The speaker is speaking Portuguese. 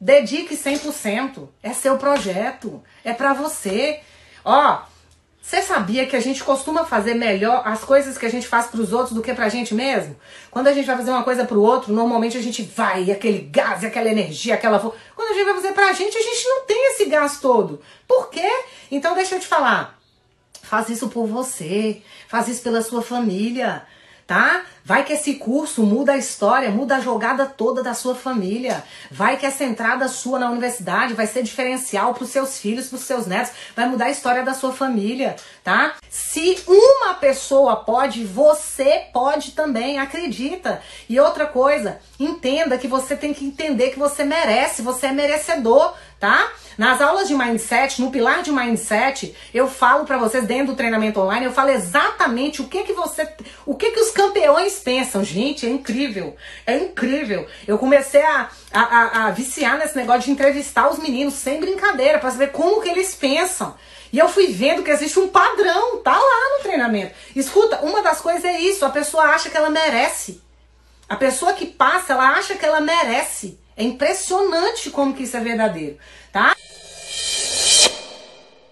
Dedique 100%. É seu projeto. É para você. Ó, você sabia que a gente costuma fazer melhor as coisas que a gente faz para os outros do que pra gente mesmo? Quando a gente vai fazer uma coisa pro outro, normalmente a gente vai, aquele gás, aquela energia, aquela. Quando a gente vai fazer pra gente, a gente não tem esse gás todo. Por quê? Então deixa eu te falar. Faz isso por você, faz isso pela sua família tá? Vai que esse curso muda a história, muda a jogada toda da sua família. Vai que essa entrada sua na universidade vai ser diferencial para os seus filhos, para os seus netos, vai mudar a história da sua família, tá? Se uma pessoa pode, você pode também, acredita. E outra coisa, entenda que você tem que entender que você merece, você é merecedor, tá? Nas aulas de mindset, no pilar de mindset, eu falo para vocês dentro do treinamento online, eu falo exatamente o que que você, o que que os campeões pensam. Gente, é incrível, é incrível. Eu comecei a, a, a, a viciar nesse negócio de entrevistar os meninos sem brincadeira para saber como que eles pensam. E eu fui vendo que existe um padrão, tá lá no treinamento. Escuta, uma das coisas é isso, a pessoa acha que ela merece. A pessoa que passa, ela acha que ela merece. É impressionante como que isso é verdadeiro, tá?